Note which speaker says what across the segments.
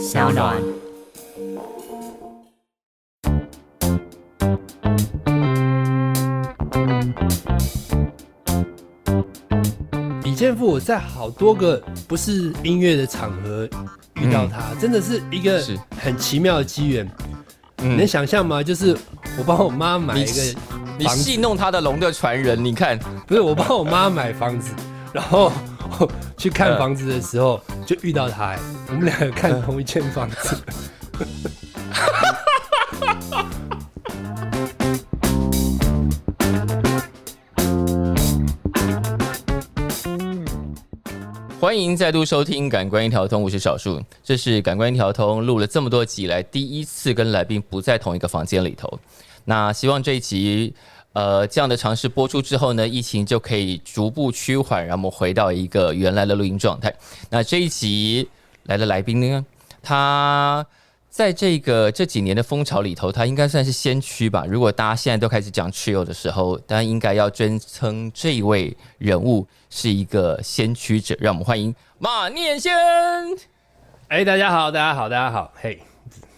Speaker 1: 小暖。
Speaker 2: 李健富，我在好多个不是音乐的场合遇到他，真的是一个很奇妙的机缘。你能
Speaker 3: 嗯，
Speaker 2: 想象吗？就是我帮我妈买一个
Speaker 3: 你戏弄他的龙的传人，你看，
Speaker 2: 不是我帮我妈买房子，然后去看
Speaker 3: 嗯
Speaker 2: 房子的时候就遇到他、哎我们两个看同一间房子。
Speaker 3: 欢迎再度收听《感官一条通》，我是小树。这是《感官一条通》录了这么多集以来第一次跟来宾不在同一个房间里头。那希望这一集，呃，这样的尝试播出之后呢，疫情就可以逐步趋缓，让我们回到一个原来的录音状态。那这一集来的来宾呢，他在这个这几年的风潮里头，他应该算是先驱吧。如果大家现在都开始讲 trio 的时候，当然应该要尊称这一位人物是一个先驱者。让我们欢迎马念先。
Speaker 2: 哎，大家好，大家好，大家好，嘿，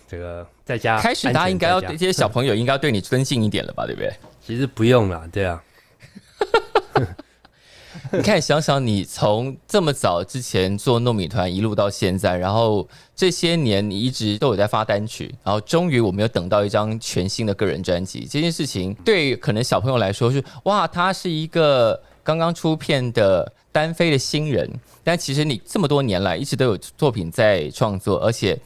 Speaker 2: 这个在家
Speaker 3: 开始，大家应该要
Speaker 2: 在家
Speaker 3: 这些小朋友应该要对你尊敬一点了吧，对不对？
Speaker 2: 其实不用啦，对啊，
Speaker 3: 你看，想想你从这么早之前做糯米团一路到现在，然后这些年你一直都有在发单曲，然后终于我们有等到一张全新的个人专辑。这件事情对可能小朋友来说是哇，他是一个刚刚出片的单飞的新人，但其实你这么多年来一直都有作品在创作，而且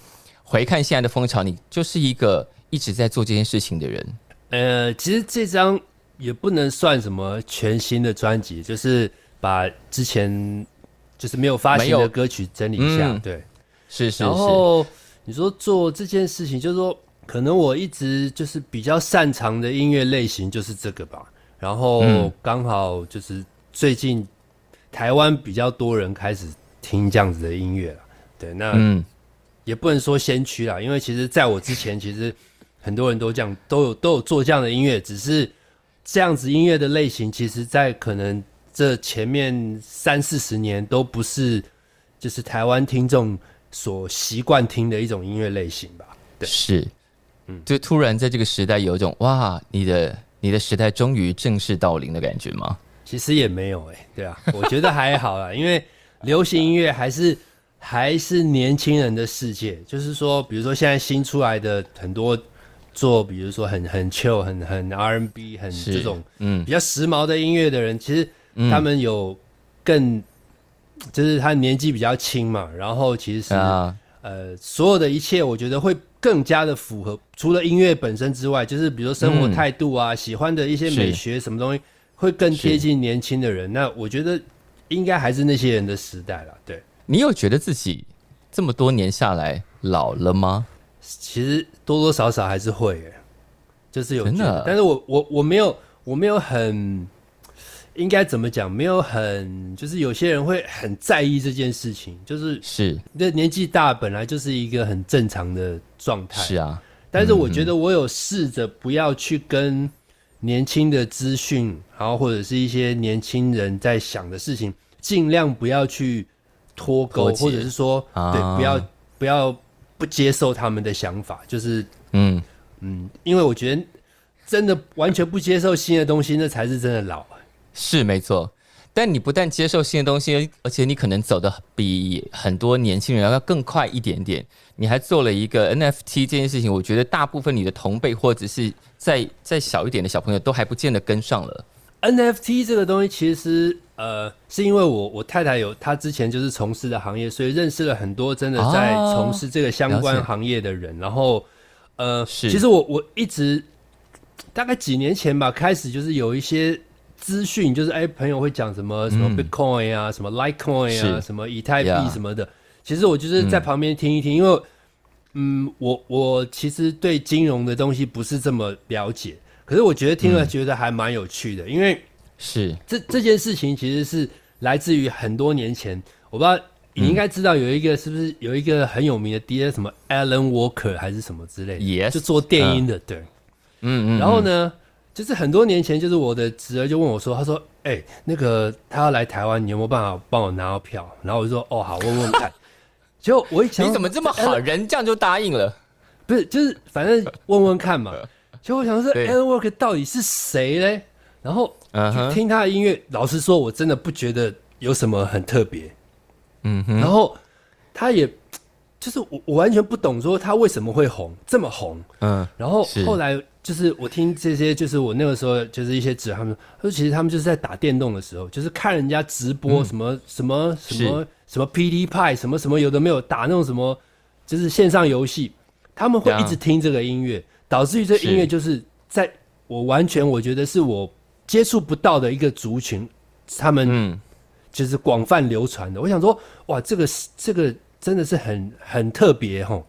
Speaker 3: 回看现在的风潮，你就是一个一直在做这件事情的人。
Speaker 2: 呃，其实这张也不能算什么全新的专辑，就是把之前就是没有发行的歌曲整理一下，
Speaker 3: 嗯
Speaker 2: 对。
Speaker 3: 是是是，
Speaker 2: 然后你说做这件事情，就是说可能我一直就是比较擅长的音乐类型就是这个吧。然后
Speaker 3: 嗯
Speaker 2: 刚好就是最近台湾比较多人开始听这样子的音乐了，对，那
Speaker 3: 嗯，
Speaker 2: 也不能说先驱啦，因为其实在我之前，其实很多人都这样都有都有做这样的音乐，只是这样子音乐的类型，其实在可能这前面三四十年都不是就是台湾听众所习惯听的一种音乐类型吧。对
Speaker 3: 是，嗯就突然在这个时代有一种哇，你的你的时代终于正式到临的感觉吗？
Speaker 2: 其实也没有哎、对啊，我觉得还好啦，因为流行音乐还是还是年轻人的世界，就是说，比如说现在新出来的很多做，比如说很很 chill、很很 R&B、很这种
Speaker 3: 嗯。
Speaker 2: 比较时髦的音乐的人，其实他们有更，就是他年纪比较轻嘛，然后其实、
Speaker 3: 啊，
Speaker 2: 呃，所有的一切，我觉得会更加的符合，除了音乐本身之外，就是比如说生活
Speaker 3: 嗯。
Speaker 2: 态度啊，喜欢的一些美学什么东西，会更贴近年轻的人。那我觉得应该还是那些人的时代了。对，
Speaker 3: 你有觉得自己这么多年下来老了吗？
Speaker 2: 其实多多少少还是会耶，就是有
Speaker 3: 真的？
Speaker 2: 但是我我我没有我没有很应该怎么讲，没有很就是有些人会很在意这件事情，就是
Speaker 3: 是。
Speaker 2: 那年纪大本来就是一个很正常的状态。
Speaker 3: 是啊，
Speaker 2: 但是我觉得我有试着不要去跟年轻的资讯，然后或者是一些年轻人在想的事情，尽量不要去脱钩，或者是说，
Speaker 3: 啊
Speaker 2: 对，不要不要不接受他们的想法，就是
Speaker 3: 嗯，
Speaker 2: 嗯，因为我觉得真的完全不接受新的东西，那才是真的老。
Speaker 3: 是没错。但你不但接受新的东西，而且你可能走的比很多年轻人要更快一点点。你还做了一个 NFT 这件事情，我觉得大部分你的同辈或者是再再小一点的小朋友都还不见得跟上了。
Speaker 2: NFT 这个东西其实呃，是因为我我太太有她之前就是从事的行业，所以认识了很多真的在
Speaker 3: 哦
Speaker 2: 从事这个相关行业的人。然后呃，
Speaker 3: 是。
Speaker 2: 其实我我一直大概几年前吧，开始就是有一些资讯，就是哎朋友会讲什么什么
Speaker 3: 嗯。
Speaker 2: Bitcoin 啊，什么 Litecoin 啊，什么以太币什么的。其实我就是在旁边听一听，因为嗯，我我其实对金融的东西不是这么了解，可是我觉得听了觉得还蛮有趣的，因为
Speaker 3: 是
Speaker 2: 这这件事情其实是来自于很多年前，我不知道你应该知道有一个是不是有一个很有名的 DJ 什么 Alan Walker 还是什么之类的
Speaker 3: Yes
Speaker 2: 就做电音的，对。
Speaker 3: 嗯嗯，
Speaker 2: 然后呢，就是很多年前，就是我的侄儿就问我说，他说：“哎、那个他要来台湾，你有没有办法帮我拿到票？”然后我就说：“哦，好，问问看。”结果我一想，
Speaker 3: 你怎么这么好，人这样就答应了？
Speaker 2: 不是，就是反正问问看嘛。结果我想说，Alan Walker 到底是谁嘞？然后
Speaker 3: 嗯
Speaker 2: 听他的音乐，老实说，我真的不觉得有什么很特别。
Speaker 3: 嗯哼，
Speaker 2: 然后他也就是我，我完全不懂说他为什么会红这么红。
Speaker 3: 嗯，
Speaker 2: 然后后来就是我听这些，就是我那个时候就是一些指他们，他说其实他们就是在打电动的时候，就是看人家直播什么、什么什么什么 PD 派什么什么有的没有打那种什么，就是线上游戏，他们会一直听这个音乐，导致于这音乐就是在我完全我觉得是我接触不到的一个族群，他们
Speaker 3: 嗯，
Speaker 2: 就是广泛流传的。我想说，哇，这个是这个真的是很很特别哈。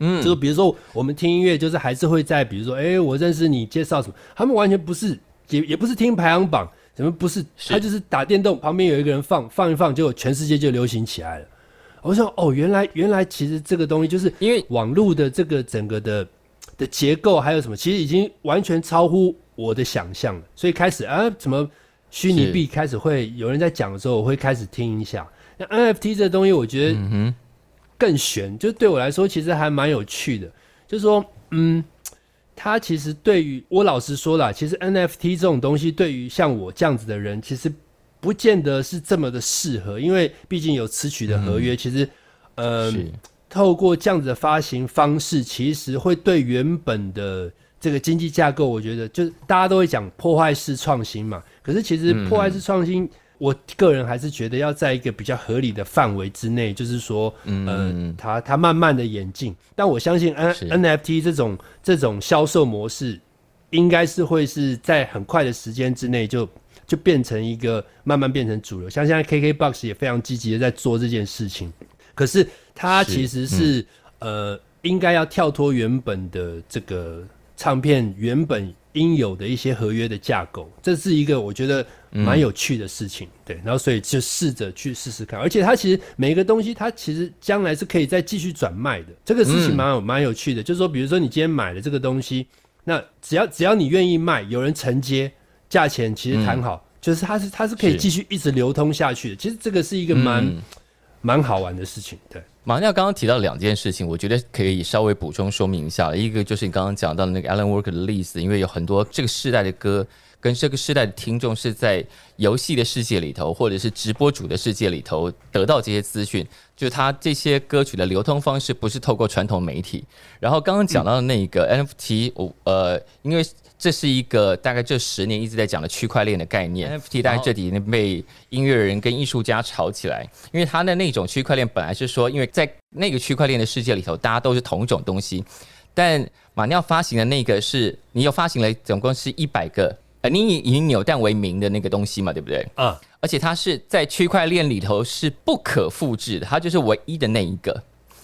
Speaker 3: 嗯
Speaker 2: 就是比如说我们听音乐，就是还是会在比如说，哎、我认识你，介绍什么，他们完全不是，也也不是听排行榜，怎么不是？
Speaker 3: 是
Speaker 2: 他就是打电动，旁边有一个人放放一放，结果全世界就流行起来了。我想，哦，原来原来其实这个东西就是
Speaker 3: 因为
Speaker 2: 网络的这个整个的的结构还有什么，其实已经完全超乎我的想象。所以开始啊，怎么虚拟币开始会有人在讲的时候，我会开始听一下。那 NFT 这个东西，我觉得更悬，就对我来说其实还蛮有趣的。就是说，嗯，它其实对于我老实说啦，其实 NFT 这种东西对于像我这样子的人，其实不见得是这么的适合，因为毕竟有词曲的合约，其实，
Speaker 3: 嗯，
Speaker 2: 透过这样子的发行方式，其实会对原本的这个经济架构，我觉得就是大家都会讲破坏式创新嘛。可是其实破坏式创新，我个人还是觉得要在一个比较合理的范围之内，就是说，呃，它它慢慢的演进。但我相信 N NFT 这种这种销售模式，应该是会是在很快的时间之内就就变成一个慢慢变成主流。像现在 KKBOX 也非常积极的在做这件事情。可是它其实是、呃，应该要跳脱原本的这个唱片原本应有的一些合约的架构，这是一个我觉得蛮有趣的事情。对，然后所以就试着去试试看，而且它其实每一个东西，它其实将来是可以再继续转卖的，这个事情蛮有蛮有趣的。就是说，比如说你今天买了这个东西，那只要只要你愿意卖，有人承接，价钱其实谈好，就是它是它是可以继续一直流通下去的。其实这个是一个蛮
Speaker 3: 嗯
Speaker 2: 蛮、好玩的事情，对。
Speaker 3: 马尿刚刚提到两件事情，我觉得可以稍微补充说明一下。一个就是你刚刚讲到的那个 Alan Walker 的例子，因为有很多这个世代的歌跟这个世代的听众是在游戏的世界里头，或者是直播主的世界里头得到这些资讯，就是他这些歌曲的流通方式不是透过传统媒体。然后刚刚讲到的那个 NFT，我呃，因为这是一个大概这十年一直在讲的区块链的概念，NFT 大概这几年被音乐人跟艺术家炒起来，因为他的那种区块链本来是说，因为在那个区块链的世界里头，大家都是同一种东西，但马尿发行的那个是你又发行了总共是一百个，呃，你以以扭蛋为名的那个东西嘛，对不对？
Speaker 2: 啊，
Speaker 3: 而且它是在区块链里头是不可复制的，它就是唯一的那一个。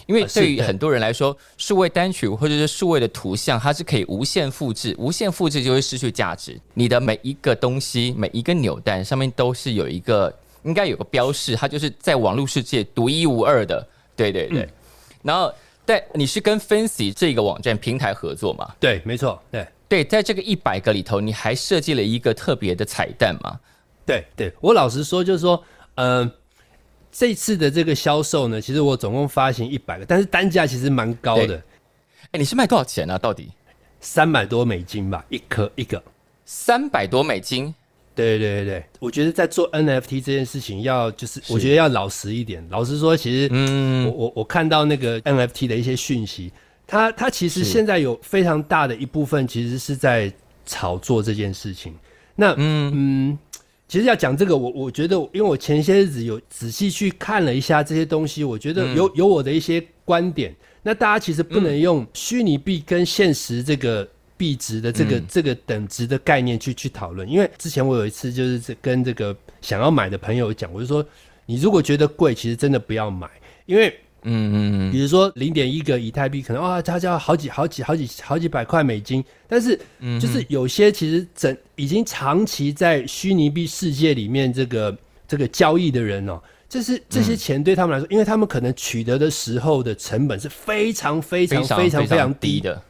Speaker 3: 因为
Speaker 2: 对
Speaker 3: 对于很多人来说，数位单曲或者是数位的图像，它是可以无限复制，无限复制就会失去价值。你的每一个东西，每一个扭蛋上面都是有一个应该有个标示，它就是在网络世界独一无二的。对对对。然后，但你是跟 Fancy 这个网站平台合作嘛？
Speaker 2: 对，没错，对。
Speaker 3: 对，在这个一百个里头，你还设计了一个特别的彩蛋嘛？
Speaker 2: 对对，我老实说，就是说，嗯、这次的这个销售呢，其实我总共发行一百个，但是单价其实蛮高的
Speaker 3: 对，哎，你是卖多少钱啊？到底
Speaker 2: 三百多美金吧，一颗一个。
Speaker 3: 三百多美金？
Speaker 2: 对对对对，我觉得在做 NFT 这件事情要就是，我觉得要老实一点。老实说，其实
Speaker 3: 嗯
Speaker 2: 我我我看到那个 NFT 的一些讯息，它它其实
Speaker 3: 是
Speaker 2: 现在有非常大的一部分其实是在炒作这件事情。那嗯嗯，其实要讲这个，我我觉得，因为我前些日子有仔细去看了一下这些东西，我觉得有有我的一些观点。那大家其实不能用虚拟币跟现实这个币值的这个、这个等值的概念去去讨论，因为之前我有一次就是这跟这个想要买的朋友讲，我就说，你如果觉得贵，其实真的不要买，因为
Speaker 3: 嗯嗯
Speaker 2: 比如说零点一个以太币，可能哇，它就要好几好几好几好几百块美金，但是就是有些其实整已经长期在虚拟币世界里面这个这个交易的人哦，这是这些钱对他们来说，因为他们可能取得的时候的成本是非常非常
Speaker 3: 非常
Speaker 2: 非常低
Speaker 3: 低的。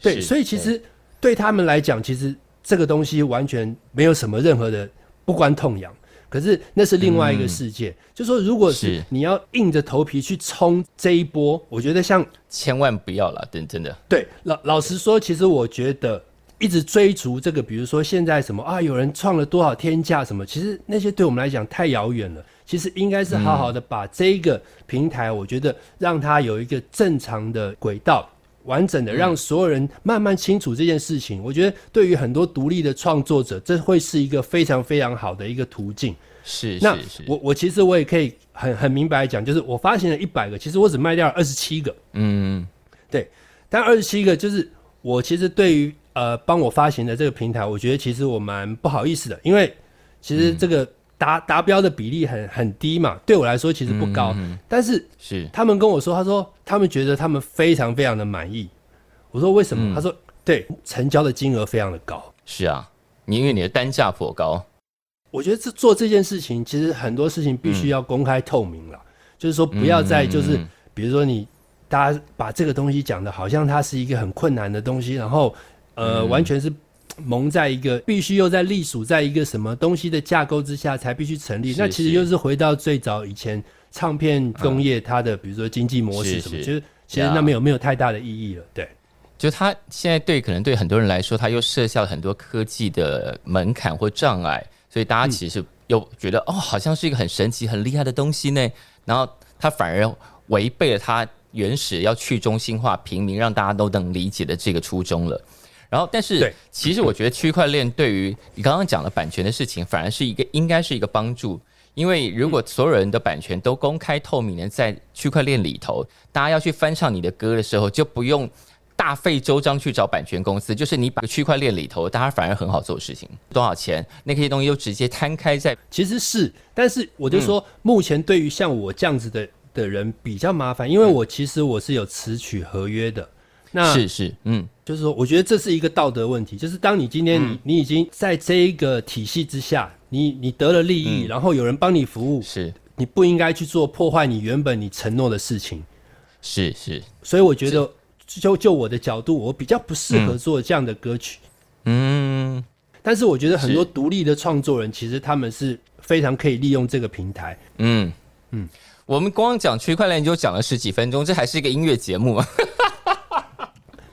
Speaker 2: 对，所以其实对他们来讲，其实这个东西完全没有什么任何的不关痛痒。可是那是另外一个世界。就说如果是
Speaker 3: 是
Speaker 2: 你要硬着头皮去冲这一波，我觉得像
Speaker 3: 千万不要了，真真的，
Speaker 2: 对老老实说，其实我觉得一直追逐这个，比如说现在什么啊，有人创了多少天价什么，其实那些对我们来讲太遥远了。其实应该是好好的把这一个平台，我觉得让它有一个正常的轨道。完整的让所有人慢慢清楚这件事情，我觉得对于很多独立的创作者，这会是一个非常非常好的一个途径。
Speaker 3: 是
Speaker 2: 那
Speaker 3: 是是，
Speaker 2: 我我其实我也可以很很明白讲，就是我发行了一百个，其实我只卖掉了二十七个。
Speaker 3: 嗯
Speaker 2: 对，但二十七个就是我其实对于呃帮我发行的这个平台，我觉得其实我蛮不好意思的，因为其实这个达达标的比例很很低嘛，对我来说其实不高，但是
Speaker 3: 是。
Speaker 2: 他们跟我说，他说他们觉得他们非常非常的满意。我说为什么？他说对，成交的金额非常的高。
Speaker 3: 是啊，你因为你的单价颇高，
Speaker 2: 我觉得这做这件事情，其实很多事情必须要公开透明了，就是说不要再就是，
Speaker 3: 嗯。
Speaker 2: 比如说你大家把这个东西讲的好像它是一个很困难的东西，然后呃、
Speaker 3: 嗯。
Speaker 2: 完全是蒙在一个必须又在隶属在一个什么东西的架构之下才必须成立，
Speaker 3: 是
Speaker 2: 那其实
Speaker 3: 是
Speaker 2: 又是回到最早以前唱片工业它的、比如说经济模式什么，
Speaker 3: 是是
Speaker 2: 就是其实那没有没有太大的意义了，对。
Speaker 3: 就它现在对可能对很多人来说，它又设下了很多科技的门槛或障碍，所以大家其实又觉得、哦，好像是一个很神奇、很厉害的东西呢。然后它反而违背了它原始要去中心化、平民，让大家都能理解的这个初衷了。然后，但是其实我觉得区块链对于你刚刚讲的版权的事情，反而是一个应该是一个帮助。因为如果所有人的版权都公开透明的在区块链里头，大家要去翻唱你的歌的时候，就不用大费周章去找版权公司，就是你把区块链里头，大家反而很好做事情，多少钱，那些东西就直接摊开在
Speaker 2: 其实是，但是我就说，目前对于像我这样子的的人比较麻烦，因为我其实我是有词曲合约的。那
Speaker 3: 是是，嗯，
Speaker 2: 就是说，我觉得这是一个道德问题，就是当你今天你、你已经在这一个体系之下，你你得了利益，然后有人帮你服务，
Speaker 3: 是。
Speaker 2: 你不应该去做破坏你原本你承诺的事情。
Speaker 3: 是是，
Speaker 2: 所以我觉得，就就我的角度，我比较不适合做这样的歌曲。
Speaker 3: 嗯，
Speaker 2: 但是我觉得很多独立的创作人，其实他们是非常可以利用这个平台。
Speaker 3: 嗯。嗯，我们光讲区块链就讲了十几分钟，这还是一个音乐节目啊。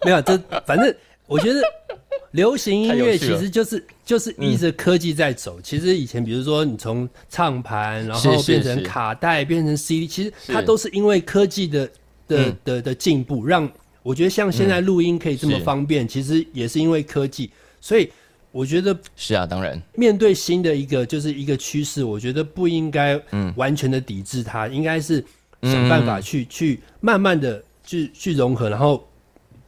Speaker 2: 没有，这反正我觉得流行音乐其实就是就是依着科技在走。其实以前比如说你从唱盘，然后变成
Speaker 3: 是
Speaker 2: 卡带，变成 CD，其实它都是因为科技的的
Speaker 3: 嗯。
Speaker 2: 的的进步，让我觉得像现在录音可以这么方便，其实也是因为科技。所以我觉得
Speaker 3: 是啊，当然，
Speaker 2: 面对新的一个就是一个趋势，我觉得不应该
Speaker 3: 嗯。
Speaker 2: 完全的抵制它，应该是想办法去、去慢慢的去去融合，然后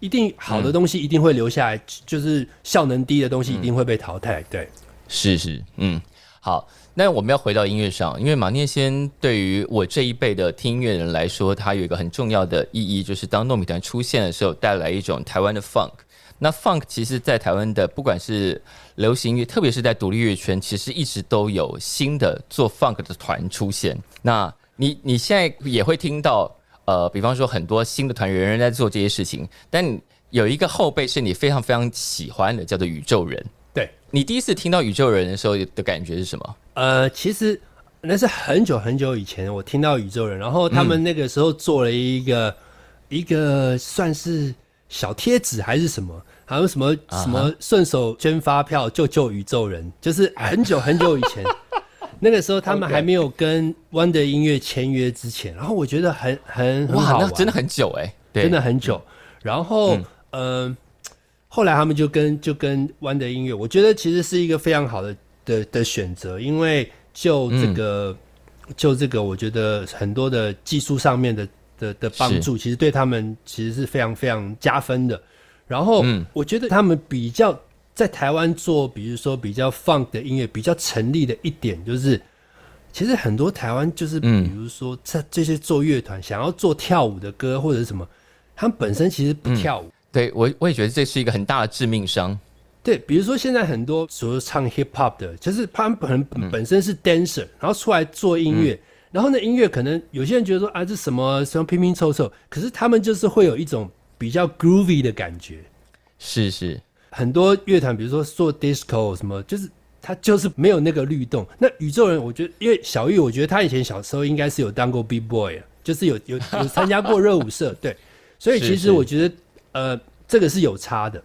Speaker 2: 一定好的东西一定会留下来，就是效能低的东西一定会被淘汰。对，
Speaker 3: 是是，嗯，好，那我们要回到音乐上，因为马念先对于我这一辈的听音乐人来说，它有一个很重要的意义，就是当糯米团出现的时候，带来一种台湾的 funk。那 funk 其实，在台湾的不管是流行乐，特别是在独立乐圈，其实一直都有新的做 funk 的团出现。那你你现在也会听到，呃，比方说很多新的团员人在做这些事情，但有一个后辈是你非常非常喜欢的，叫做宇宙人。
Speaker 2: 对，
Speaker 3: 你第一次听到宇宙人的时候的感觉是什么？
Speaker 2: 呃，其实那是很久很久以前，我听到宇宙人，然后他们那个时候做了一个、一个算是小贴纸还是什么，还有什么什么顺手捐发票救救宇宙人，就是很久很久以前。那个时候他们还没有跟 Wonder 音乐签约之前，然后我觉得很很很好
Speaker 3: 哇，
Speaker 2: 玩，
Speaker 3: 那真的很久哎、对。
Speaker 2: 真的很久。然后，
Speaker 3: 嗯。
Speaker 2: 呃，后来他们就跟就跟 Wonder 音乐，我觉得其实是一个非常好的的的选择，因为就这个、就这个，我觉得很多的技术上面的的的帮助，其实对他们其实是非常非常加分的。然后，
Speaker 3: 嗯。
Speaker 2: 我觉得他们比较在台湾做，比如说比较 funk 的音乐，比较成立的一点就是。其实很多台湾就是，比
Speaker 3: 嗯
Speaker 2: 如说这这些做乐团想要做跳舞的歌或者是什么，他们本身其实不跳舞。
Speaker 3: 对我我也觉得这是一个很大的致命伤。
Speaker 2: 对，比如说现在很多所谓唱 hip hop 的，就是他们本
Speaker 3: 嗯
Speaker 2: 本身是 dancer，、然后出来做音乐，然后呢音乐可能有些人觉得说啊这什么什么拼拼凑凑，可是他们就是会有一种比较 groovy 的感觉。
Speaker 3: 是是，
Speaker 2: 很多乐团，比如说做 disco 什么，就是他就是没有那个律动。那宇宙人，我觉得因为小玉，我觉得他以前小时候应该是有当过 B boy 啊，就是有有有参加过热舞社，对，所以其实我觉得呃这个是有差的。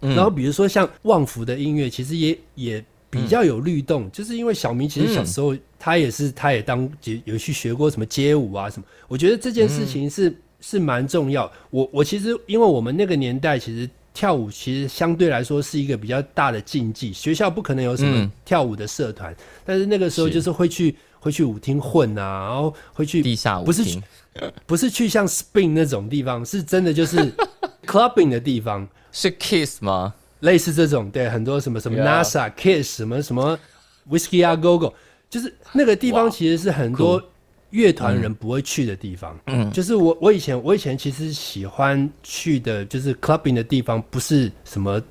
Speaker 2: 然后比如说像旺福的音乐，其实也也比较有律动，就是因为小明其实小时候他也是他也当有去学过什么街舞啊什么，我觉得这件事情是是蛮重要。我我其实因为我们那个年代其实。跳舞其实相对来说是一个比较大的禁忌，学校不可能有什么跳舞的社团，但是那个时候就是会去会去舞厅混啊，然后会去
Speaker 3: 地下舞厅，
Speaker 2: 不是去像 Spring 那种地方，是真的就是 clubbing 的地方，
Speaker 3: 是 Kiss 吗？
Speaker 2: 类似这种，对，很多什么什么 NASA Kiss 什么什么 Whiskey 啊 Go Go，就是那个地方其实是很多。乐团人不会去的地方，嗯，就是我我以前我以前其实喜欢去的，就是 clubbing 的地方，不是什么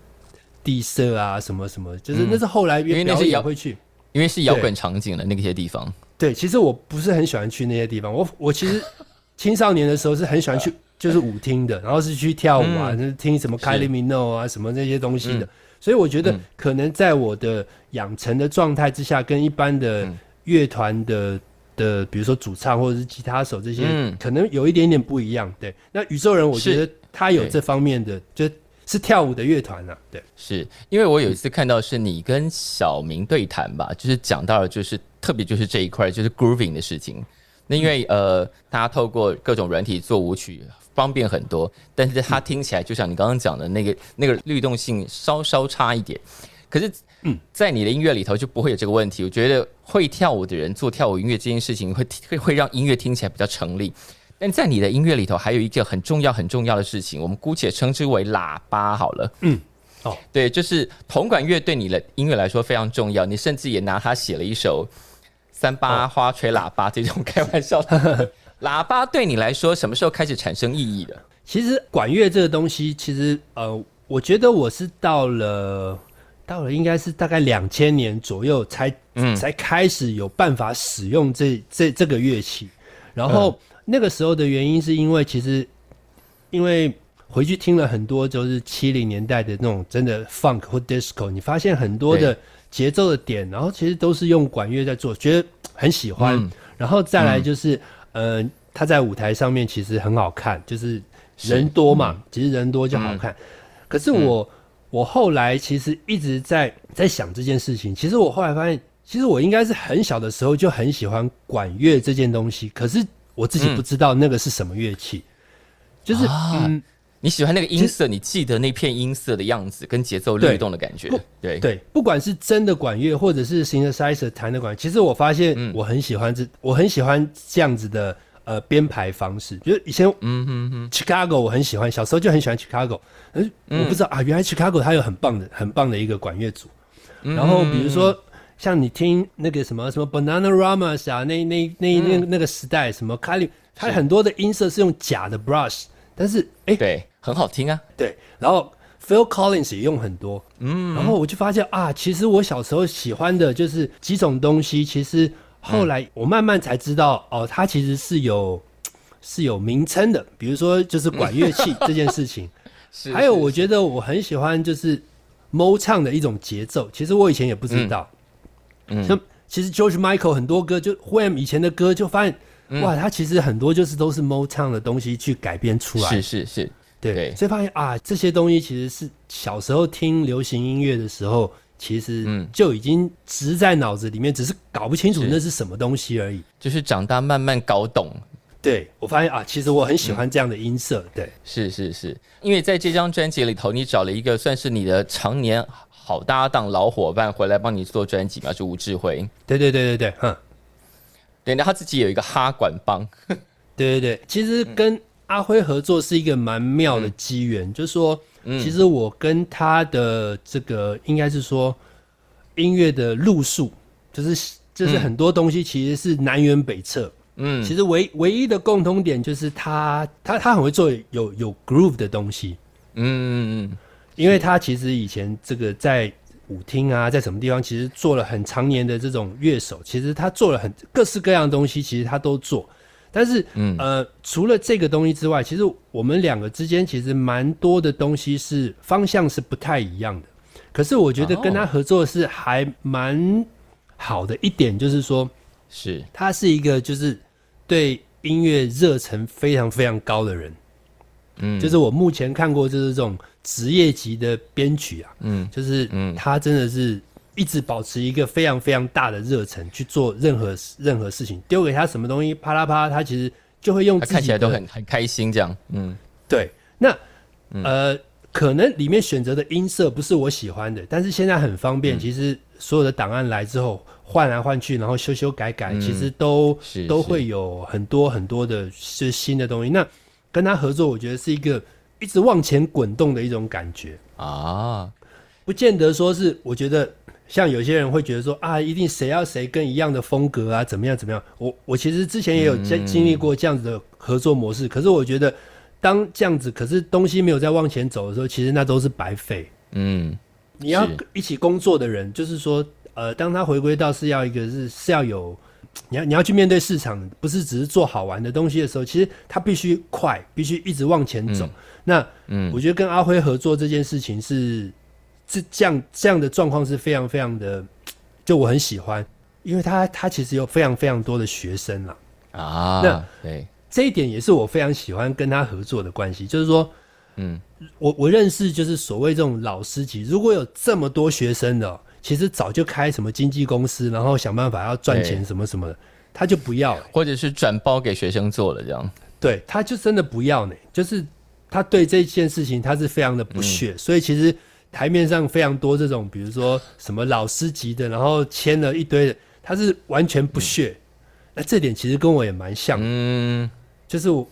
Speaker 2: 地色啊，什么什么，就是那是后来
Speaker 3: 因为那些
Speaker 2: 也会去，
Speaker 3: 因为是摇滚场景的那些地方。
Speaker 2: 对，其实我不是很喜欢去那些地方，我我其实 青少年的时候是很喜欢去，就是舞厅的，然后是去跳舞啊，听什么 Kylie Minogue 啊，什么那些东西的。所以我觉得可能在我的养成的状态之下，跟一般的乐团的。的，比如说主唱或者是吉他手这些，可能有一点点不一样。对，那宇宙人，我觉得他有这方面的，就是跳舞的乐团啊。对，
Speaker 3: 是因为我有一次看到是你跟小明对谈吧，就是讲到了，就是特别就是这一块，就是 grooving 的事情。那因为呃，大家透过各种软体做舞曲方便很多，但是它听起来就像你刚刚讲的那个那个律动性稍稍差一点。可是，嗯，在你的音乐里头就不会有这个问题。我觉得会跳舞的人做跳舞音乐这件事情，会会会让音乐听起来比较成立。但在你的音乐里头，还有一个很重要很重要的事情，我们姑且称之为喇叭好了。嗯，哦，对，就是铜管乐对你的音乐来说非常重要。你甚至也拿它写了一首三八花吹喇叭这种开玩笑的 喇叭，对你来说什么时候开始产生意义的？
Speaker 2: 其实管乐这个东西，其实呃，我觉得我是到了。到了应该是大概两千年左右才才开始有办法使用这这这个乐器，然后那个时候的原因是因为其实因为回去听了很多就是七零年代的那种真的 funk 或 disco，你发现很多的节奏的点，然后其实都是用管乐在做，觉得很喜欢。然后再来就是呃，他在舞台上面其实很好看，就是人多嘛，其实人多就好看。可是我。我后来其实一直在在想这件事情。其实我后来发现，其实我应该是很小的时候就很喜欢管乐这件东西。可是我自己不知道那个是什么乐器。就是嗯，
Speaker 3: 你喜欢那个音色，你记得那片音色的样子跟节奏律动的感觉。对
Speaker 2: 对，不管是真的管乐，或者是 synthesizer 弹的管，其实我发现我很喜欢这，我很喜欢这样子的。呃，编排方式就是以前，嗯嗯嗯，Chicago 我很喜欢，小时候就很喜欢 Chicago。嗯，我不知道啊，原来 Chicago 它有很棒的、很棒的一个管乐组。然后比如说像你听那个什么什么 Banana Ramas 啊，那那那那那个时代什么 Kylie，它很多的音色是用假的 brush，但是哎，
Speaker 3: 对，很好听啊。
Speaker 2: 对，然后 Phil Collins 也用很多。嗯，然后我就发现啊，其实我小时候喜欢的就是几种东西，其实。后来我慢慢才知道，哦，它其实是有是有名称的，比如说就是管乐器 这件事情。是。还有，我觉得我很喜欢就是 Mo 唱的一种节奏，其实我以前也不知道。嗯。像其实 George Michael 很多歌，就 Wham 以前的歌，就发现哇，他其实很多就是都是 Mo 唱的东西去改编出来。
Speaker 3: 是是是。
Speaker 2: 对。所以发现啊，这些东西其实是小时候听流行音乐的时候。其实嗯，就已经植在脑子里面，只是搞不清楚那是什么东西而已。
Speaker 3: 就是长大慢慢搞懂。
Speaker 2: 对我发现啊，其实我很喜欢这样的音色。对，
Speaker 3: 是是是，因为在这张专辑里头，你找了一个算是你的常年好搭档、老伙伴回来帮你做专辑嘛，就吴志辉。
Speaker 2: 对对对对对，哼，
Speaker 3: 对，那他自己有一个哈管帮。
Speaker 2: 对对对，其实跟阿辉合作是一个蛮妙的机缘，就是说。其实我跟他的这个应该是说音乐的路数，就是就是很多东西其实是南辕北辙。嗯，其实唯唯一的共通点就是他他他很会做有有 groove 的东西。嗯嗯嗯，因为他其实以前这个在舞厅啊，在什么地方其实做了很长年的这种乐手，其实他做了很各式各样的东西，其实他都做。但是，嗯。呃，除了这个东西之外，其实我们两个之间其实蛮多的东西是方向是不太一样的。可是我觉得跟他合作是还蛮好的一点，就是说
Speaker 3: 是。
Speaker 2: 他是一个就是对音乐热忱非常非常高的人。嗯，就是我目前看过就是这种职业级的编曲啊，嗯，就是嗯，他真的是一直保持一个非常非常大的热忱去做任何任何事情，丢给他什么东西，啪啦啪，他其实就会用自己
Speaker 3: 看起来都很很开心这样。嗯，
Speaker 2: 对。那呃，可能里面选择的音色不是我喜欢的，但是现在很方便，其实所有的档案来之后换来换去，然后修修改改，其实都都会有很多很多的是新的东西。那跟他合作，我觉得是一个一直往前滚动的一种感觉啊，不见得说是我觉得像有些人会觉得说啊，一定谁要谁跟一样的风格啊，怎么样怎么样？我我其实之前也有经经历过这样子的合作模式，可是我觉得当这样子，可是东西没有在往前走的时候，其实那都是白费。嗯，你要一起工作的人，就是说，呃，当他回归到是要一个是是要有。你要你要去面对市场，不是只是做好玩的东西的时候，其实他必须快，必须一直往前走。那嗯，我觉得跟阿辉合作这件事情是这这样这样的状况是非常非常的，就我很喜欢，因为他他其实有非常非常多的学生了啊。那对这一点也是我非常喜欢跟他合作的关系，就是说，嗯，我我认识就是所谓这种老师级，如果有这么多学生的。其实早就开什么经纪公司，然后想办法要赚钱什么什么的，他就不要，
Speaker 3: 或者是转包给学生做了这样。
Speaker 2: 对，他就真的不要呢，就是他对这件事情他是非常的不屑，所以其实台面上非常多这种，比如说什么老师级的，然后签了一堆的，他是完全不屑。那这点其实跟我也蛮像，嗯，就是我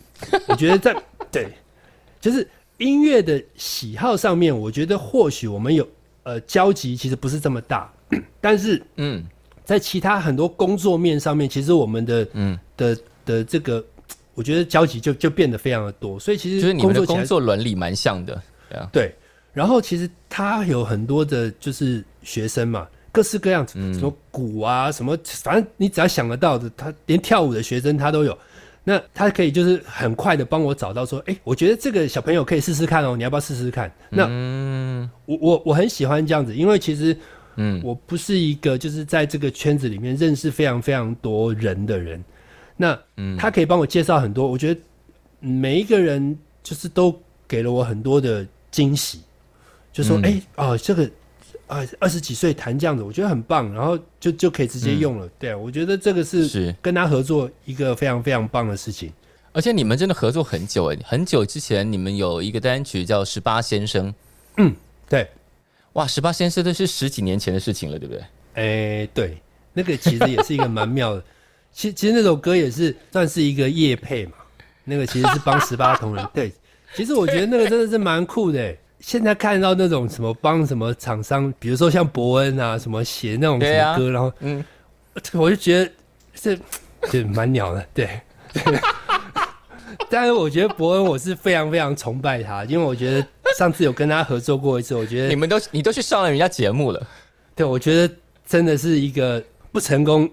Speaker 2: 我觉得在 对，就是音乐的喜好上面，我觉得或许我们有。呃，交集其实不是这么大，但是嗯，在其他很多工作面上面，其实我们的嗯的的这个，我觉得交集就就变得非常的多，所以其实
Speaker 3: 就是你们的工作伦理蛮像的，
Speaker 2: 对。然后其实他有很多的就是学生嘛，各式各样，什么鼓啊，什么反正你只要想得到的，他连跳舞的学生他都有。那他可以就是很快的帮我找到说，哎，我觉得这个小朋友可以试试看哦，你要不要试试看？那我我我很喜欢这样子，因为其实嗯，我不是一个就是在这个圈子里面认识非常非常多人的人。那嗯，他可以帮我介绍很多，我觉得每一个人就是都给了我很多的惊喜，就说哎哦这个。啊，二十几岁弹这样子，我觉得很棒，然后就就可以直接用了。对，我觉得这个是跟他合作一个非常非常棒的事情。
Speaker 3: 而且你们真的合作很久哎，很久之前你们有一个单曲叫《十八先生》。
Speaker 2: 嗯，对。
Speaker 3: 哇，《十八先生》都是十几年前的事情了，对不对？
Speaker 2: 哎，对，那个其实也是一个蛮妙的。其其实那首歌也是算是一个夜配嘛，那个其实是帮十八同人。对，其实我觉得那个真的是蛮酷的。现在看到那种什么帮什么厂商，比如说像伯恩啊，什么写那种什么歌，然后嗯，我就觉得这这蛮鸟的，对。但是我觉得伯恩我是非常非常崇拜他，因为我觉得上次有跟他合作过一次，我觉得
Speaker 3: 你们都你都去上了人家节目了，
Speaker 2: 对，我觉得真的是一个不成功，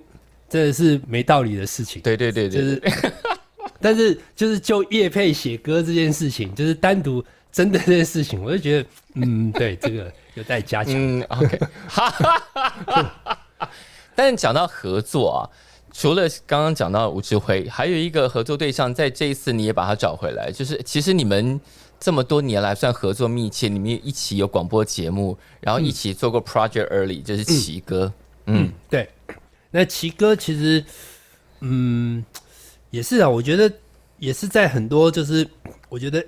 Speaker 2: 真的是没道理的事情。
Speaker 3: 对对对对，
Speaker 2: 就是，但是就是就叶佩写歌这件事情，就是单独。真的这件事情，我就觉得，嗯，对，这个有待加强。嗯
Speaker 3: ，OK 哈哈哈。但讲到合作啊，除了刚刚讲到吴志辉，还有一个合作对象，在这一次你也把他找回来，就是其实你们这么多年来算合作密切，你们一起有广播节目，然后一起做过 Project Early，就是奇哥。
Speaker 2: 嗯，对。那奇哥其实，嗯，也是啊，我觉得也是在很多，就是我觉得。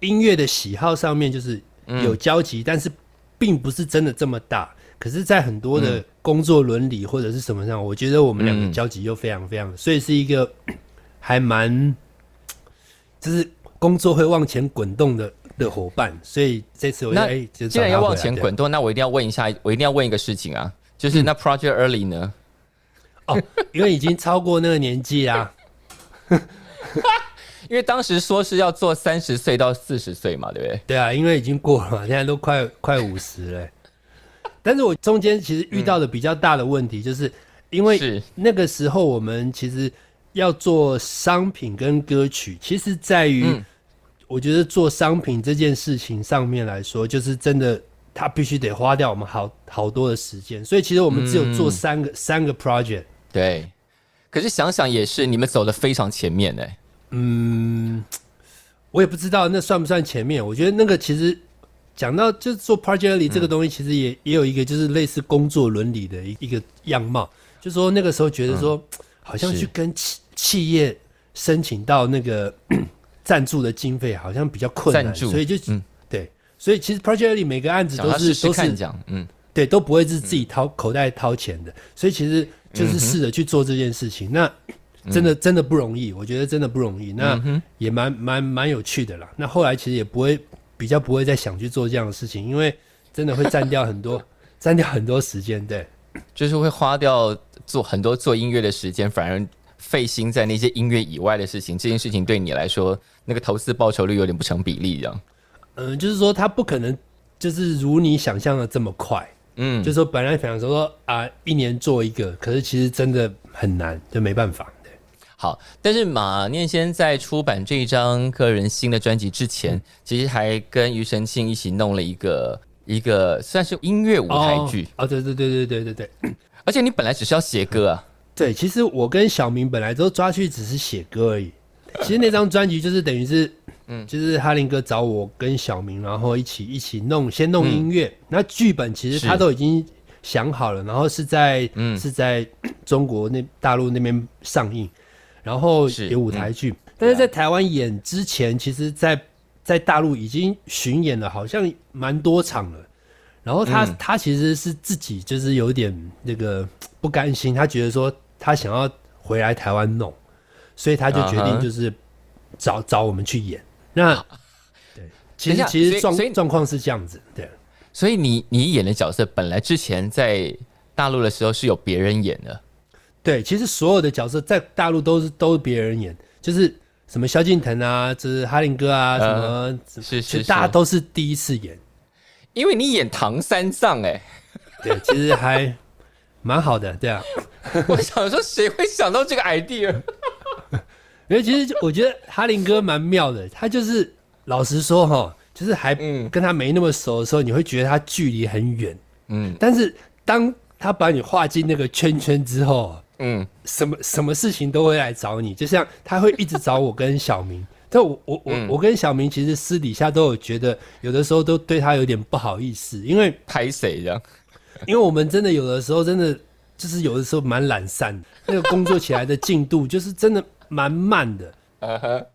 Speaker 2: 音乐的喜好上面就是有交集，但是并不是真的这么大。可是，在很多的工作伦理或者是什么上，我觉得我们两个交集又非常非常，所以是一个 还蛮 就是工作会往前滚动的的伙伴。所以这次我哎，
Speaker 3: 既然要往前滚动，那我一定要问一下，我一定要问一个事情啊，就是那 Project Early 呢？
Speaker 2: 哦，因为已经超过那个年纪啊。
Speaker 3: 因为当时说是要做三十岁到四十岁嘛，对不对？
Speaker 2: 对啊，因为已经过了嘛，现在都快快五十了。但是我中间其实遇到的比较大的问题，就是因为那个时候我们其实要做商品跟歌曲，其实在于我觉得做商品这件事情上面来说，就是真的他必须得花掉我们好好多的时间，所以其实我们只有做三个、三个 project。
Speaker 3: 对，可是想想也是，你们走的非常前面哎。
Speaker 2: 嗯，我也不知道那算不算前面。我觉得那个其实讲到就是做 project 里这个东西，其实也也有一个就是类似工作伦理的一一个样貌，就说那个时候觉得说，好像去跟企企业申请到那个 赞助的经费，好像比较困难，所以就嗯。对，所以其实 project 里每个案子都是都是
Speaker 3: 讲嗯。
Speaker 2: 对，都不会是自己掏口袋掏钱的，所以其实就是试着去做这件事情。那真的真的不容易，我觉得真的不容易。那也蛮蛮蛮有趣的啦。那后来其实也不会比较不会再想去做这样的事情，因为真的会占掉很多 占掉很多时间。对，
Speaker 3: 就是会花掉做很多做音乐的时间，反而费心在那些音乐以外的事情。这件事情对你来说，那个投资报酬率有点不成比例，这样。
Speaker 2: 嗯，就是说它不可能就是如你想象的这么快。嗯，就是说本来想说啊，一年做一个，可是其实真的很难，就没办法。
Speaker 3: 好，但是马念先在出版这一张个人新的专辑之前，其实还跟庾澄庆一起弄了一个一个算是音乐舞台剧
Speaker 2: 哦，对对对对对对对，
Speaker 3: 而且你本来只是要写歌啊，
Speaker 2: 对，其实我跟小明本来都抓去只是写歌而已，其实那张专辑就是等于是，嗯，就是哈林哥找我跟小明，然后一起一起弄，先弄音乐，那剧本其实他都已经想好了，然后是在嗯。是在中国那大陆那边上映。然后有舞台剧，但是在台湾演之前，其实，在在大陆已经巡演了，好像蛮多场了。然后他他其实是自己就是有点那个不甘心，他觉得说他想要回来台湾弄，所以他就决定就是找找我们去演。那 对，其实其实状状况是这样子，对。
Speaker 3: 所以你你演的角色本来之前在大陆的时候是有别人演的。
Speaker 2: 对，其实所有的角色在大陆都是都是别人演，就是什么萧敬腾啊，就是哈林哥啊，什么
Speaker 3: 是是，
Speaker 2: 大家都是第一次演，
Speaker 3: 因为你演唐三藏哎，
Speaker 2: 对，其实还蛮好的，对啊。
Speaker 3: 我想说，谁会想到这个 idea？
Speaker 2: 因为其实我觉得哈林哥蛮妙的，他就是老实说哈，就是还跟他没那么熟的时候，你会觉得他距离很远，嗯，但是当他把你画进那个圈圈之后。嗯，什么什么事情都会来找你，就像他会一直找我跟小明，但我我我我跟小明其实私底下都有觉得，有的时候都对他有点不好意思，因为
Speaker 3: 拍谁这样？
Speaker 2: 因为我们真的有的时候真的就是有的时候蛮懒散的，那个工作起来的进度就是真的蛮慢的。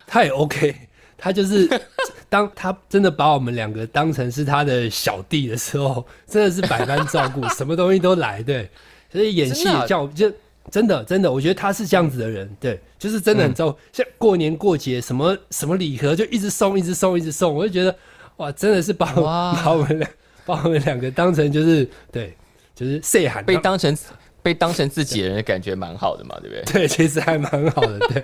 Speaker 2: 他也 OK，他就是 当他真的把我们两个当成是他的小弟的时候，真的是百般照顾，什么东西都来。对，所以演戏叫就。真的，真的，我觉得他是这样子的人，对，就是真的很糟。像过年过节，什么什么礼盒就一直送，一直送，一直送，我就觉得哇，真的是把把我们两把我们两个当成就是对，就是谁喊
Speaker 3: 被当成被当成自己人的感觉蛮好的嘛，对不对？
Speaker 2: 对，其实还蛮好的，对。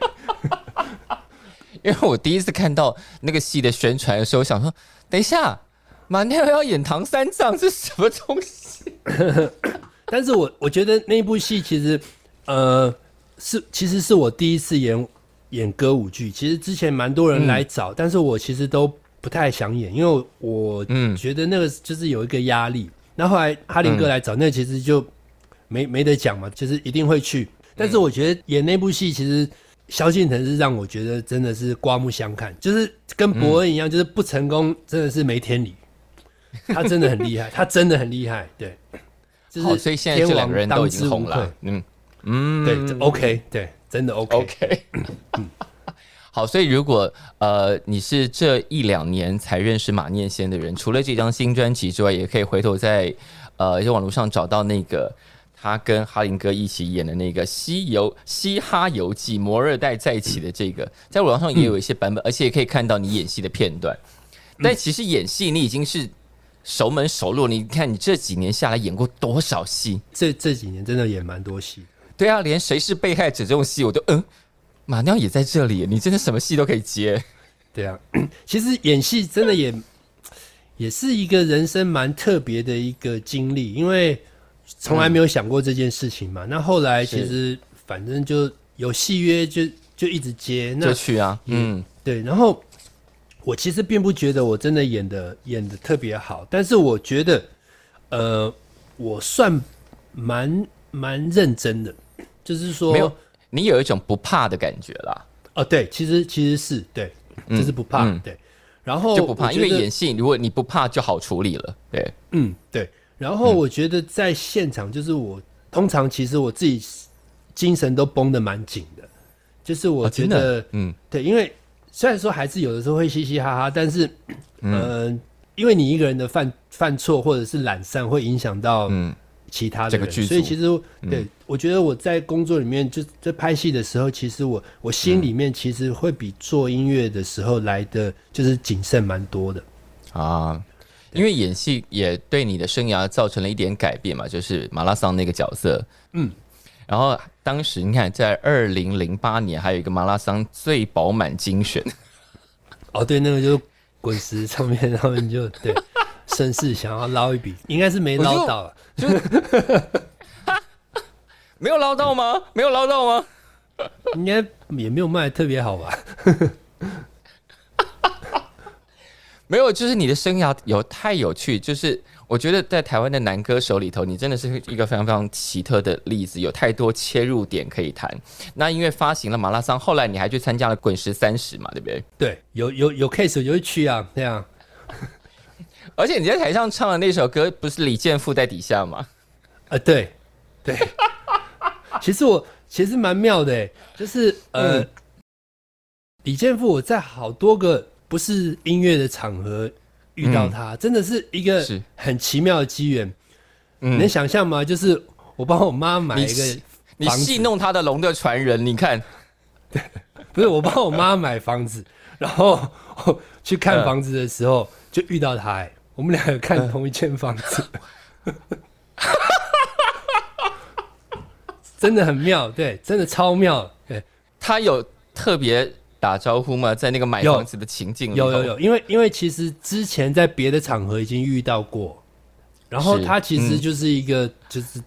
Speaker 3: 因为我第一次看到那个戏的宣传的时候，想说，等一下，马天要演唐三藏是什么东西？
Speaker 2: 但是我我觉得那部戏其实。呃，是，其实是我第一次演演歌舞剧。其实之前蛮多人来找，但是我其实都不太想演，因为我觉得那个就是有一个压力。那后来哈林哥来找，那其实就没没得讲嘛，就是一定会去。但是我觉得演那部戏，其实萧敬腾是让我觉得真的是刮目相看，就是跟伯恩一样，就是不成功真的是没天理。他真的很厉害，他真的很厉害，对。
Speaker 3: 好，所以现在这两个人都已经红了，嗯。
Speaker 2: 嗯，对，OK，对，真的 OK，OK。
Speaker 3: 好，所以如果呃你是这一两年才认识马念先的人，除了这张新专辑之外，也可以回头在呃一些网络上找到那个他跟哈林哥一起演的那个《西游嘻哈游记》摩尔代再起的这个，在网上也有一些版本，而且也可以看到你演戏的片段。但其实演戏你已经是熟门熟路，你看你这几年下来演过多少戏？
Speaker 2: 这这几年真的演蛮多戏。
Speaker 3: 对啊，连谁是被害者这种戏，我都嗯，马尿也在这里，你真的什么戏都可以接。
Speaker 2: 对啊，其实演戏真的也也是一个人生蛮特别的一个经历，因为从来没有想过这件事情嘛。那后来其实反正就有戏约，就就一直接，那
Speaker 3: 就去啊。嗯，
Speaker 2: 对。然后我其实并不觉得我真的演的演的特别好，但是我觉得，呃，我算蛮蛮认真的，就是说，
Speaker 3: 没有，你有一种不怕的感觉啦。
Speaker 2: 哦，对，其实其实是对，就是不怕，
Speaker 3: 嗯。
Speaker 2: 对，然后
Speaker 3: 就不怕，因为演戏，如果你不怕就好处理了。对，
Speaker 2: 嗯，对。然后我觉得在现场，就是我、通常其实我自己精神都绷得蛮紧的，就是我觉得，
Speaker 3: 的？嗯，
Speaker 2: 对，因为虽然说还是有的时候会嘻嘻哈哈，但是，嗯、因为你一个人的犯犯错或者是懒散，会影响到
Speaker 3: 嗯
Speaker 2: 其他的所以其实对、我觉得我在工作里面就在拍戏的时候，其实我我心里面其实会比做音乐的时候来的就是谨慎蛮多的。
Speaker 3: 啊，因为演戏也对你的生涯造成了一点改变嘛，就是马拉桑那个角色，
Speaker 2: 嗯，
Speaker 3: 然后当时你看，在二零零八年还有一个马拉桑最饱满精选，
Speaker 2: 哦，对，那个就是滚石上面他们就对绅士想要捞一笔，应该是没捞到啊。
Speaker 3: 没有捞到吗？没有捞到吗？
Speaker 2: 应该也没有卖得特别好吧？
Speaker 3: 没有，就是你的生涯有太有趣，就是我觉得在台湾的男歌手里头，你真的是一个非常非常奇特的例子，有太多切入点可以谈。那因为发行了马拉松，后来你还去参加了滚石三十嘛，对不对？
Speaker 2: 对，有有有 case 我就会去啊，这样。
Speaker 3: 而且你在台上唱的那首歌，不是李健富在底下吗？
Speaker 2: 啊，对对。其实我其实蛮妙的欸，就是呃，
Speaker 3: 嗯
Speaker 2: 李健富我在好多个不是音乐的场合遇到他，真的是一个很奇妙的机缘。
Speaker 3: 嗯
Speaker 2: 能想象吗？就是我帮我妈买一个
Speaker 3: 你你戏弄他的龙的传人，你看，
Speaker 2: 不是我帮我妈买房子，然后去看
Speaker 3: 嗯
Speaker 2: 房子的时候、就遇到他、哎，我们两个看同一间房子，真的很妙，对，真的超妙，对，
Speaker 3: 他有特别打招呼吗？在那个买房子的情境里头
Speaker 2: 有有有，因为因为其实之前在别的场合已经遇到过，然后他其实
Speaker 3: 嗯
Speaker 2: 就是一个、就是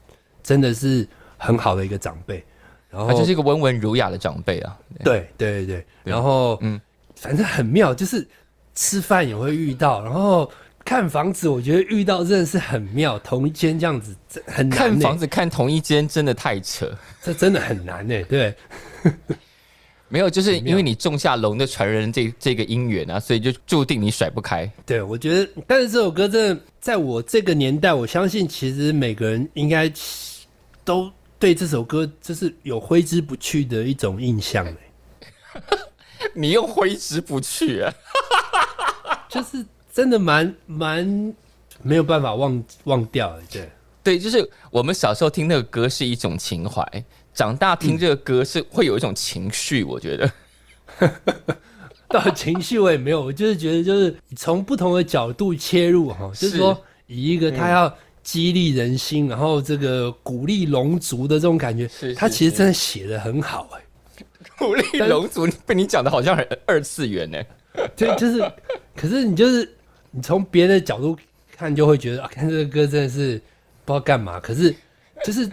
Speaker 2: 真的是很好的一个长辈，然后
Speaker 3: 他就是一个温文儒雅的长辈啊。
Speaker 2: 对对对对，然后
Speaker 3: 嗯
Speaker 2: 嗯，反正很妙，就是吃饭也会遇到，然后看房子，我觉得遇到真的是很妙，同一间这样子很难、欸，
Speaker 3: 看房子看同一间真的太扯，
Speaker 2: 这真的很难呢、对。
Speaker 3: 没有，就是因为你种下龙的传人这这个姻缘啊，所以就注定你甩不开。
Speaker 2: 对，我觉得，但是这首歌真的在我这个年代，我相信其实每个人应该都对这首歌就是有挥之不去的一种印象、欸，
Speaker 3: 你又挥之不去啊！
Speaker 2: 就是真的蛮蛮没有办法忘忘掉的，对。
Speaker 3: 对，就是我们小时候听那个歌是一种情怀，长大听这个歌是会有一种情绪。我觉得，
Speaker 2: 到情绪我也没有，我就是觉得就是从不同的角度切入哈，就是
Speaker 3: 是
Speaker 2: 说以一个他要激励人心，然后这个鼓励龙族的这种感觉
Speaker 3: 是，
Speaker 2: 他
Speaker 3: 是
Speaker 2: 其实真的写的很好哎、
Speaker 3: 鼓励龙族被你讲的好像很二次元呢。
Speaker 2: 对，就是，可是你就是你从别的角度看就会觉得啊，看这个歌真的是不知道干嘛，可是就是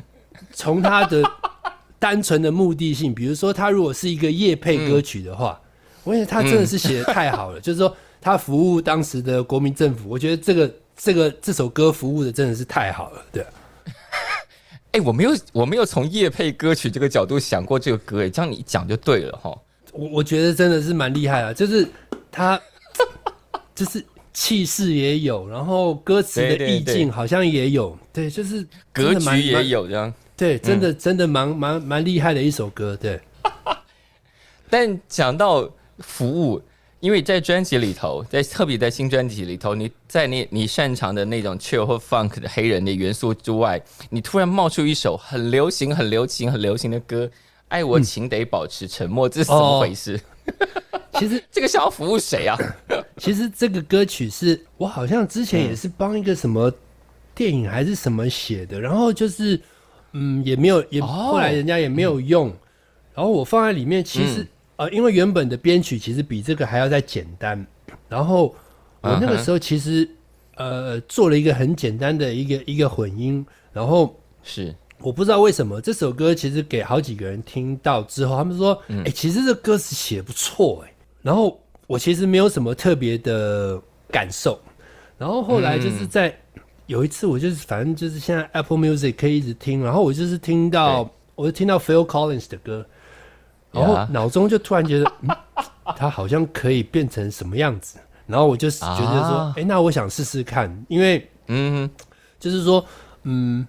Speaker 2: 从他的 单纯的目的性，比如说他如果是一个夜配歌曲的话，我觉得他真的是写的太好了，就是说他服务当时的国民政府，我觉得这个这个这首歌服务的真的是太好了，对啊。
Speaker 3: 哎、我没有，我没有从夜配歌曲这个角度想过这个歌，哎，这样你一讲就对了哈。
Speaker 2: 我我觉得真的是蛮厉害啊，就是他 就是气势也有，然后歌词的意境好像也有，对，就是
Speaker 3: 格局也，有这样。
Speaker 2: 对，真的真的蛮蛮蛮厉害的一首歌，对，
Speaker 3: 但讲到服务，因为在专辑里头，在特别在新专辑里头，你在你你擅长的那种 chill 或 funk 的黑人的元素之外，你突然冒出一首很流行、很流行、很流行的歌，《爱我请得保持沉默》，这是怎么回事？
Speaker 2: 其实
Speaker 3: 这个想要服务谁啊？
Speaker 2: 其实这个歌曲是我好像之前也是帮一个什么电影还是什么写的，然后就是嗯也没有也、
Speaker 3: 哦
Speaker 2: 后来人家也没有用，然后我放在里面，其实、
Speaker 3: 嗯
Speaker 2: 呃因为原本的编曲其实比这个还要再简单，然后我那个时候其实、呃做了一个很简单的一个一个混音，然后
Speaker 3: 是
Speaker 2: 我不知道为什么这首歌其实给好几个人听到之后，他们说：“哎、其实这歌词写得不错哎。”然后我其实没有什么特别的感受。然后后来就是在有一次，我就是反正就是现在 Apple Music 可以一直听，然后我就是听到，我就听到 Phil Collins 的歌，然后脑中就突然觉得，嗯，他好像可以变成什么样子，然后我就觉得说，哎，那我想试试看，因为，嗯，就是说，嗯，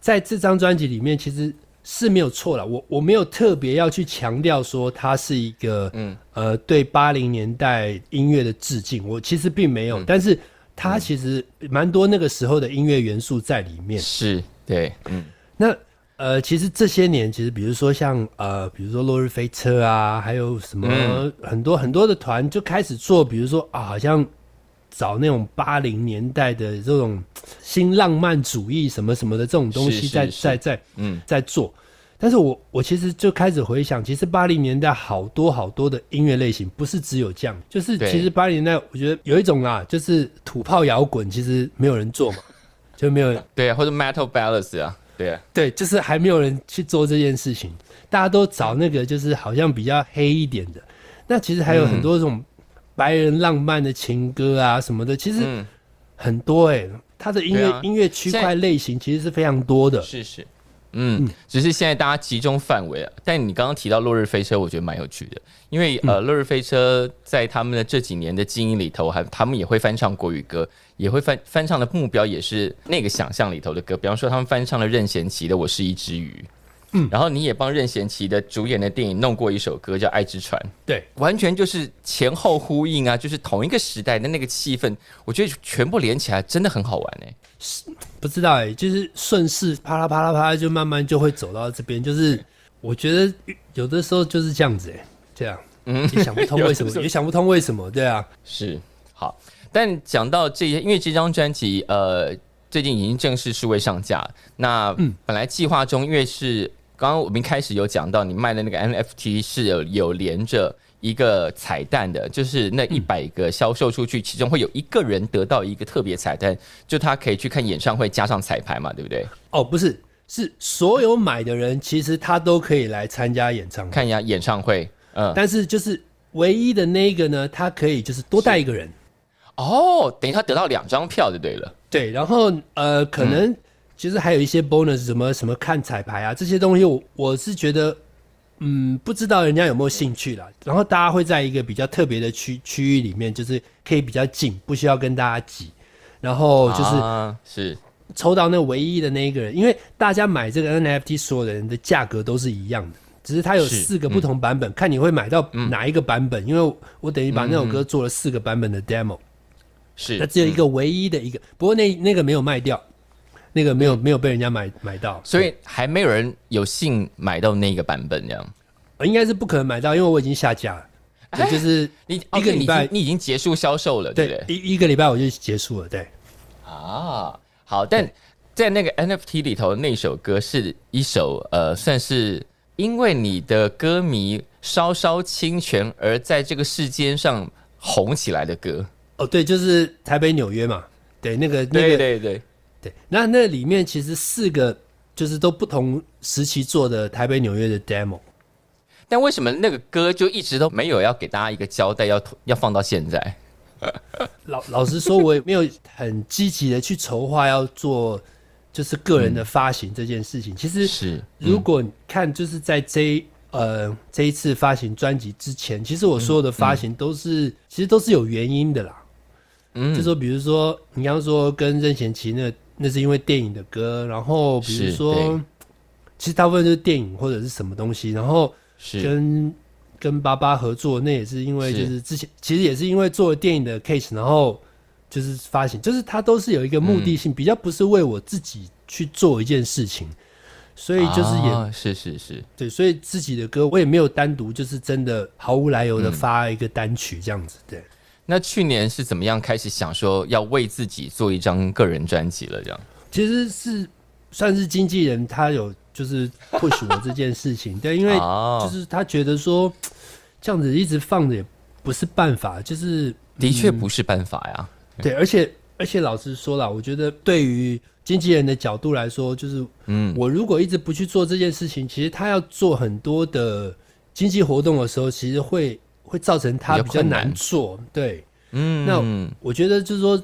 Speaker 2: 在这张专辑里面，其实。是没有错了，我我没有特别要去强调说它是一个，嗯呃，对八零年代音乐的致敬，我其实并没有，但是它其实蛮多那个时候的音乐元素在里面。
Speaker 3: 是，对，嗯，
Speaker 2: 那呃，其实这些年，其实比如说像呃，比如说落日飞车啊，还有什么很多很多的团就开始做，比如说啊，好像。找那种八零年代的这种新浪漫主义什么什么的这种东西，在在在嗯。在做，但是我我其实就开始回想，其实八零年代好多好多的音乐类型，不是只有这样，就是其实八零年代我觉得有一种啊，就是土炮摇滚，其实没有人做嘛，就没有
Speaker 3: 对啊，或者 metal ballads 啊，对啊，
Speaker 2: 对，就是还没有人去做这件事情，大家都找那个就是好像比较黑一点的，那其实还有很多这种。白人浪漫的情歌啊什么的，其实很多哎，他的音乐音乐区块类型其实是非常多的。
Speaker 3: 是是，嗯，只是现在大家集中范围啊。但你刚刚提到《落日飞车》，我觉得蛮有趣的，因为呃，《落日飞车》在他们的这几年的经营里头，还他们也会翻唱国语歌，也会翻翻唱的目标也是那个想象里头的歌。比方说，他们翻唱了任贤齐的《我是一只鱼》。嗯，然后你也帮任贤齐的主演的电影弄过一首歌叫《爱之船》，
Speaker 2: 对，
Speaker 3: 完全就是前后呼应啊，就是同一个时代的那个气氛，我觉得全部连起来真的很好玩哎。
Speaker 2: 是不知道哎，就是顺势啪啦啪啦啪啦，就慢慢就会走到这边。就是我觉得有的时候就是这样子哎，这样，嗯，也想不通为 什么，也想不通为什么，对啊，
Speaker 3: 是好。但讲到这些，因为这张专辑呃最近已经正式数位上架，那本来计划中因为是。刚刚我们一开始有讲到，你卖的那个 NFT 是有有连着一个彩蛋的，就是那一百个销售出去，其中会有一个人得到一个特别彩蛋，就他可以去看演唱会加上彩排嘛，对不对？
Speaker 2: 哦，不是，是所有买的人其实他都可以来参加演唱会，
Speaker 3: 看一下演唱会。
Speaker 2: 嗯，但是就是唯一的那一个呢，他可以就是多带一个人。
Speaker 3: 哦，等于他得到两张票就对了。
Speaker 2: 对，然后呃，可能。其实还有一些 bonus，什么什么看彩排啊，这些东西我我是觉得，嗯，不知道人家有没有兴趣啦。然后大家会在一个比较特别的区区域里面，就是可以比较近，不需要跟大家挤。然后就是
Speaker 3: 是
Speaker 2: 抽到那唯一的那一个人，因为大家买这个 NFT 所有的人的价格都是一样的，只是它有四个不同版本，看你会买到哪一个版本。因为我等于把那首歌做了四个版本的 demo，
Speaker 3: 是
Speaker 2: 那只有一个唯一的一个，不过那那个没有卖掉。那个没有没有被人家买买到，
Speaker 3: 所以还没有人有幸买到那个版本，这样，
Speaker 2: 应该是不可能买到，因为我已经下架了。就是
Speaker 3: 你一个礼拜，你已经结束销售了，对不对？
Speaker 2: 一一个礼拜我就结束了，对。
Speaker 3: 啊，好，但在那个 NFT 里头，那首歌是一首呃，算是因为你的歌迷稍稍侵权而在这个世间上红起来的歌。
Speaker 2: 哦，对，就是台北纽约嘛，对，那个，
Speaker 3: 对对对。
Speaker 2: 对，那那里面其实四个就是都不同时期做的台北、纽约的 demo，
Speaker 3: 但为什么那个歌就一直都没有要给大家一个交代，要要放到现在？
Speaker 2: 老老实说，我也没有很积极的去筹划要做，就是个人的发行这件事情。其实
Speaker 3: 是
Speaker 2: 如果看就是在这呃这一次发行专辑之前，其实我所有的发行都是其实都是有原因的啦。嗯，就说比如说你刚刚说跟任贤齐那。那是因为电影的歌，然后比如说，其实大部分就是电影或者是什么东西，然后跟跟巴巴合作，那也是因为就是之前其实也是因为做了电影的 case，然后就是发行，就是它都是有一个目的性，比较不是为我自己去做一件事情，所以就是也
Speaker 3: 是是是。
Speaker 2: 对，所以自己的歌我也没有单独就是真的毫无来由的发一个单曲这样子，对。
Speaker 3: 那去年是怎么样开始想说要为自己做一张个人专辑了？这样
Speaker 2: 其实是算是经纪人他有就是 push 我这件事情，对，因为 就是他觉得说这样子一直放着也不是办法，就是
Speaker 3: 的确不是办法呀。
Speaker 2: 对，而且而且老实说了，我觉得对于经纪人的角度来说，就是嗯，我如果一直不去做这件事情，其实他要做很多的经济活动的时候，其实会。会造成它比较
Speaker 3: 难
Speaker 2: 难做。对，
Speaker 3: 嗯，
Speaker 2: 那我觉得就是说，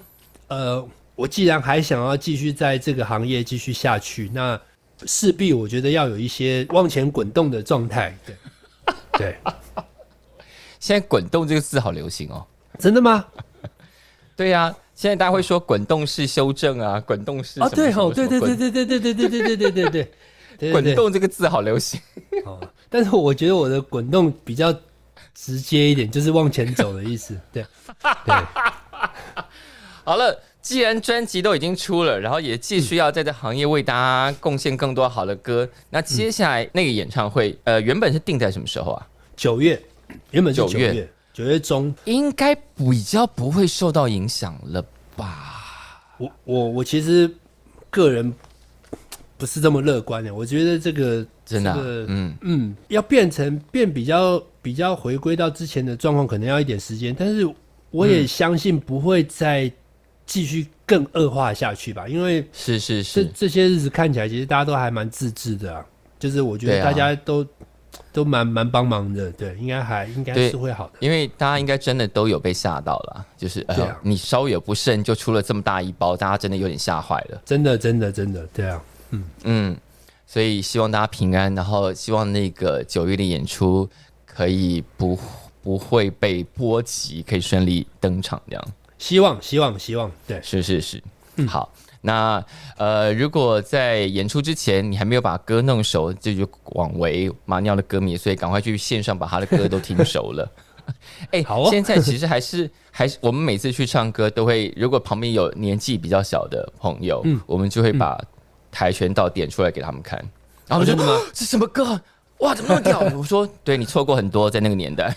Speaker 2: 呃，我既然还想要继续在这个行业继续下去，那势必我觉得要有一些往前滚动的状态。对，对，
Speaker 3: 现在“滚动”这个字好流行哦。
Speaker 2: 真的吗？
Speaker 3: 对呀、现在大家会说滚动式修正啊，滚动式
Speaker 2: 啊，对
Speaker 3: 吼
Speaker 2: 哦，对对对对对对对对对对对对对对对，
Speaker 3: 滚动这个字好流行。
Speaker 2: 哦，但是我觉得我的滚动比较直接一点，就是往前走的意思。对，对，
Speaker 3: 好了，既然专辑都已经出了，然后也继续要在这行业为大家贡献更多好的歌，那接下来那个演唱会，呃，原本是定在什么时候啊？
Speaker 2: 九月原本是
Speaker 3: 九月。
Speaker 2: 九月，九月中，
Speaker 3: 应该比较不会受到影响了吧？
Speaker 2: 我我我其实个人不是这么乐观的，我觉得这个
Speaker 3: 真的啊、
Speaker 2: 这个
Speaker 3: 嗯，
Speaker 2: 嗯，要变成变比较比较回归到之前的状况，可能要一点时间，但是我也相信不会再继续更恶化下去吧，因为
Speaker 3: 是是是，
Speaker 2: 这这些日子看起来，其实大家都还蛮自制的啊，就是我觉得大家都、都蛮蛮帮忙的，对，应该还应该是会好的，
Speaker 3: 因为大家应该真的都有被吓到了，就是呃，你稍微有不慎就出了这么大一包，大家真的有点吓坏了。
Speaker 2: 真的真的真的，对啊，
Speaker 3: 嗯。嗯，所以希望大家平安，然后希望那个九月的演出可以不不会被波及，可以顺利登场，这样
Speaker 2: 希望希望希望，对，
Speaker 3: 是是是，好。那呃，如果在演出之前你还没有把歌弄熟，这就枉为马尿的歌迷，所以赶快去线上把他的歌都听熟了。哎、
Speaker 2: 好哦
Speaker 3: 现在其实还是 还是我们每次去唱歌都会，如果旁边有年纪比较小的朋友，
Speaker 2: 嗯
Speaker 3: 我们就会把跆拳道点出来给他们看，然后
Speaker 2: 真的吗？
Speaker 3: 这什么歌？哇，怎么那么屌？我说，对你错过很多，在那个年代。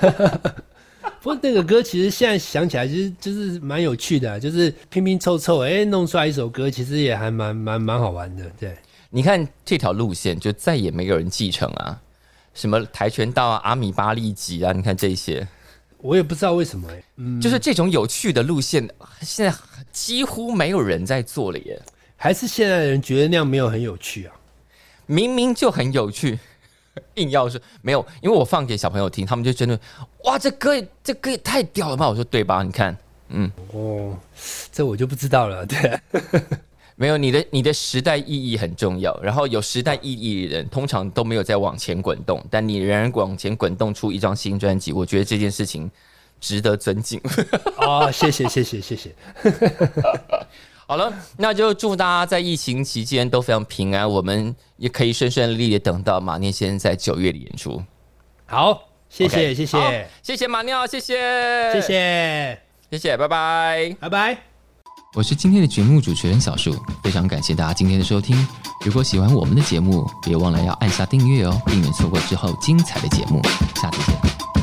Speaker 2: 不过那个歌其实现在想起来，其实就是蛮有趣的啊、就是拼拼凑凑，哎、弄出来一首歌，其实也还蛮蛮蛮好玩的，对。
Speaker 3: 你看这条路线，就再也没有人继承啊，什么跆拳道啊、阿米巴利吉啊，你看这些，
Speaker 2: 我也不知道为什么、哎，嗯，
Speaker 3: 就是这种有趣的路线，现在几乎没有人在做了耶。
Speaker 2: 还是现在的人觉得那样没有很有趣啊。
Speaker 3: 明明就很有趣，硬要说没有，因为我放给小朋友听，他们就真的哇，这歌也这歌也太屌了吧！我说对吧？你看，嗯，
Speaker 2: 哦，这我就不知道了，对。
Speaker 3: 没有你的你的时代意义很重要，然后有时代意义的人通常都没有在往前滚动，但你仍然往前滚动出一张新专辑，我觉得这件事情值得尊敬。
Speaker 2: 哦，谢谢谢谢谢谢，
Speaker 3: 好了，那就祝大家在疫情期间都非常平安，我们也可以顺顺利利的等到马念先在九月的演出。
Speaker 2: 好，谢谢谢谢
Speaker 3: 谢谢马尿，谢谢，
Speaker 2: 谢谢，
Speaker 3: 谢谢，拜拜。
Speaker 2: 拜拜。
Speaker 3: 我是今天的节目主持人小树，非常感谢大家今天的收听。如果喜欢我们的节目，别忘了要按下订阅哦，避免错过之后精彩的节目。下次见。